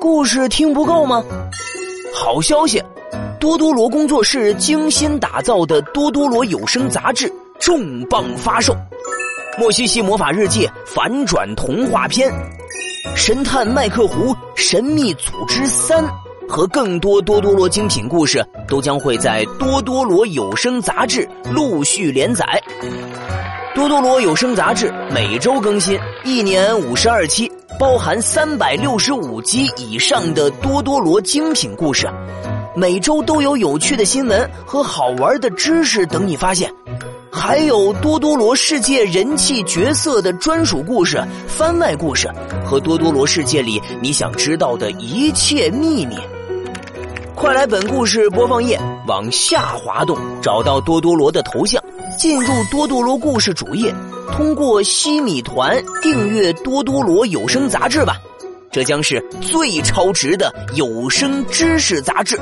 故事听不够吗？好消息，多多罗工作室精心打造的多多罗有声杂志重磅发售，《莫西西魔法日记》反转童话篇，《神探麦克胡神秘组织三》和更多多多罗精品故事都将会在多多罗有声杂志陆续连载。多多罗有声杂志每周更新，一年五十二期，包含三百六十五集以上的多多罗精品故事，每周都有有趣的新闻和好玩的知识等你发现，还有多多罗世界人气角色的专属故事、番外故事和多多罗世界里你想知道的一切秘密。快来本故事播放页往下滑动，找到多多罗的头像。进入多多罗故事主页，通过西米团订阅多多罗有声杂志吧，这将是最超值的有声知识杂志。